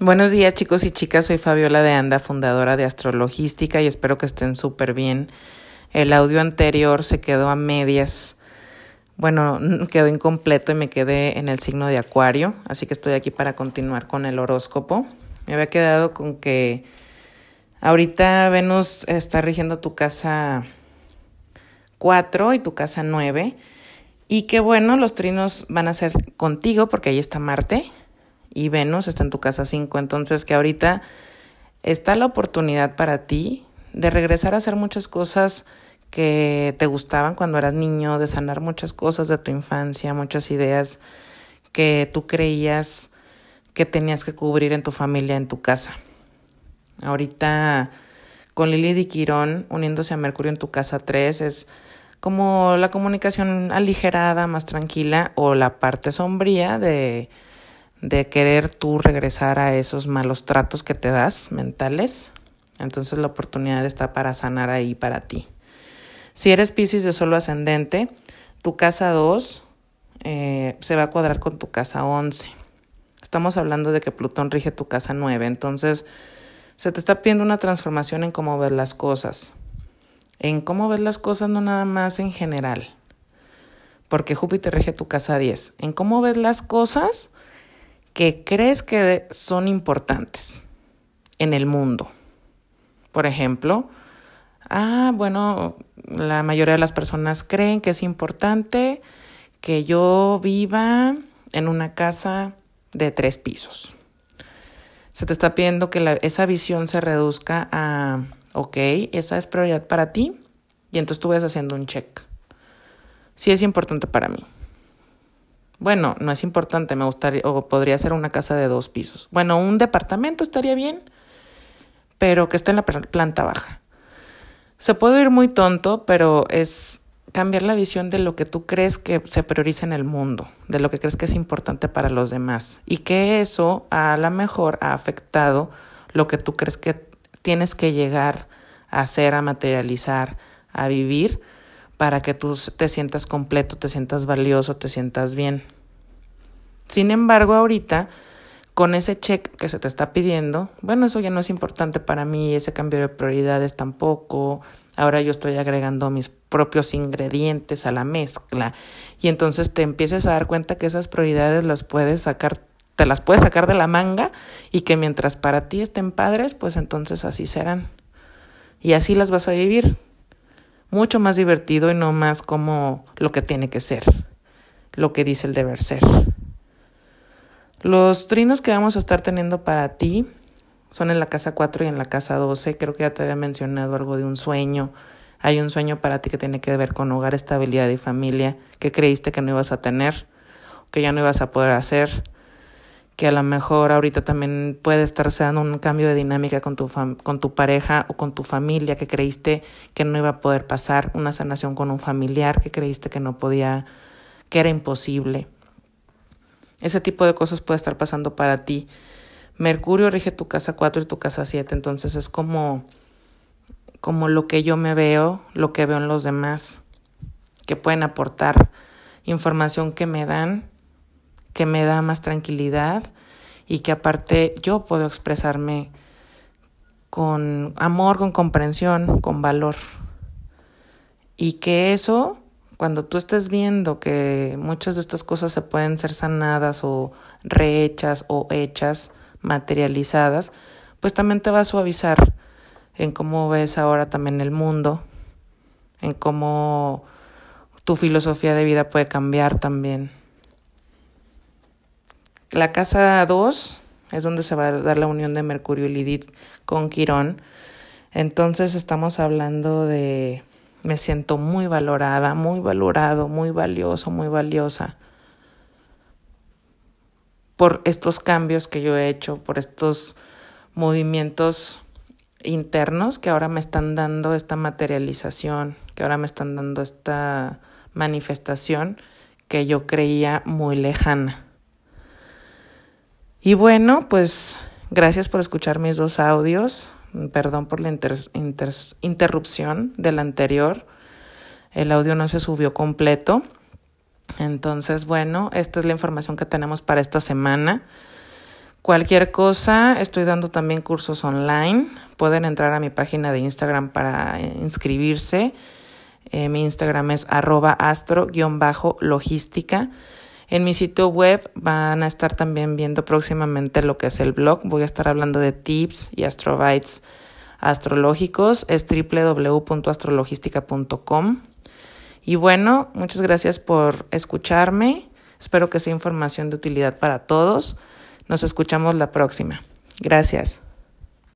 Buenos días chicos y chicas, soy Fabiola de Anda, fundadora de Astrologística y espero que estén súper bien. El audio anterior se quedó a medias, bueno, quedó incompleto y me quedé en el signo de Acuario, así que estoy aquí para continuar con el horóscopo. Me había quedado con que ahorita Venus está rigiendo tu casa 4 y tu casa 9 y que bueno, los trinos van a ser contigo porque ahí está Marte y Venus está en tu casa 5. Entonces que ahorita está la oportunidad para ti de regresar a hacer muchas cosas que te gustaban cuando eras niño, de sanar muchas cosas de tu infancia, muchas ideas que tú creías que tenías que cubrir en tu familia, en tu casa. Ahorita con Lili de Quirón uniéndose a Mercurio en tu casa 3 es como la comunicación aligerada, más tranquila o la parte sombría de de querer tú regresar a esos malos tratos que te das mentales. Entonces la oportunidad está para sanar ahí para ti. Si eres Pisces de solo ascendente, tu casa 2 eh, se va a cuadrar con tu casa 11. Estamos hablando de que Plutón rige tu casa 9, entonces se te está pidiendo una transformación en cómo ves las cosas. En cómo ves las cosas, no nada más en general. Porque Júpiter rige tu casa 10. En cómo ves las cosas que crees que son importantes en el mundo. Por ejemplo, ah, bueno, la mayoría de las personas creen que es importante que yo viva en una casa de tres pisos. Se te está pidiendo que esa visión se reduzca a, ok, esa es prioridad para ti, y entonces tú vas haciendo un check. Sí es importante para mí. Bueno, no es importante, me gustaría, o podría ser una casa de dos pisos. Bueno, un departamento estaría bien, pero que esté en la planta baja. Se puede ir muy tonto, pero es cambiar la visión de lo que tú crees que se prioriza en el mundo, de lo que crees que es importante para los demás, y que eso a lo mejor ha afectado lo que tú crees que tienes que llegar a hacer, a materializar, a vivir para que tú te sientas completo, te sientas valioso, te sientas bien. Sin embargo, ahorita, con ese check que se te está pidiendo, bueno, eso ya no es importante para mí, ese cambio de prioridades tampoco. Ahora yo estoy agregando mis propios ingredientes a la mezcla y entonces te empieces a dar cuenta que esas prioridades las puedes sacar, te las puedes sacar de la manga y que mientras para ti estén padres, pues entonces así serán. Y así las vas a vivir mucho más divertido y no más como lo que tiene que ser, lo que dice el deber ser. Los trinos que vamos a estar teniendo para ti son en la casa 4 y en la casa 12. Creo que ya te había mencionado algo de un sueño. Hay un sueño para ti que tiene que ver con hogar, estabilidad y familia, que creíste que no ibas a tener, que ya no ibas a poder hacer que a lo mejor ahorita también puede estarse dando un cambio de dinámica con tu, con tu pareja o con tu familia que creíste que no iba a poder pasar, una sanación con un familiar que creíste que no podía, que era imposible. Ese tipo de cosas puede estar pasando para ti. Mercurio rige tu casa 4 y tu casa 7, entonces es como, como lo que yo me veo, lo que veo en los demás, que pueden aportar información que me dan que me da más tranquilidad y que aparte yo puedo expresarme con amor, con comprensión, con valor. Y que eso, cuando tú estés viendo que muchas de estas cosas se pueden ser sanadas o rehechas o hechas, materializadas, pues también te va a suavizar en cómo ves ahora también el mundo, en cómo tu filosofía de vida puede cambiar también. La casa 2 es donde se va a dar la unión de Mercurio y Lidit con Quirón. Entonces estamos hablando de me siento muy valorada, muy valorado, muy valioso, muy valiosa por estos cambios que yo he hecho, por estos movimientos internos que ahora me están dando esta materialización, que ahora me están dando esta manifestación que yo creía muy lejana. Y bueno, pues gracias por escuchar mis dos audios. Perdón por la interrupción del anterior. El audio no se subió completo. Entonces, bueno, esta es la información que tenemos para esta semana. Cualquier cosa, estoy dando también cursos online. Pueden entrar a mi página de Instagram para eh, inscribirse. Eh, mi Instagram es arroba astro-logística. En mi sitio web van a estar también viendo próximamente lo que es el blog. Voy a estar hablando de tips y astrobytes astrológicos. Es www.astrologística.com. Y bueno, muchas gracias por escucharme. Espero que sea información de utilidad para todos. Nos escuchamos la próxima. Gracias.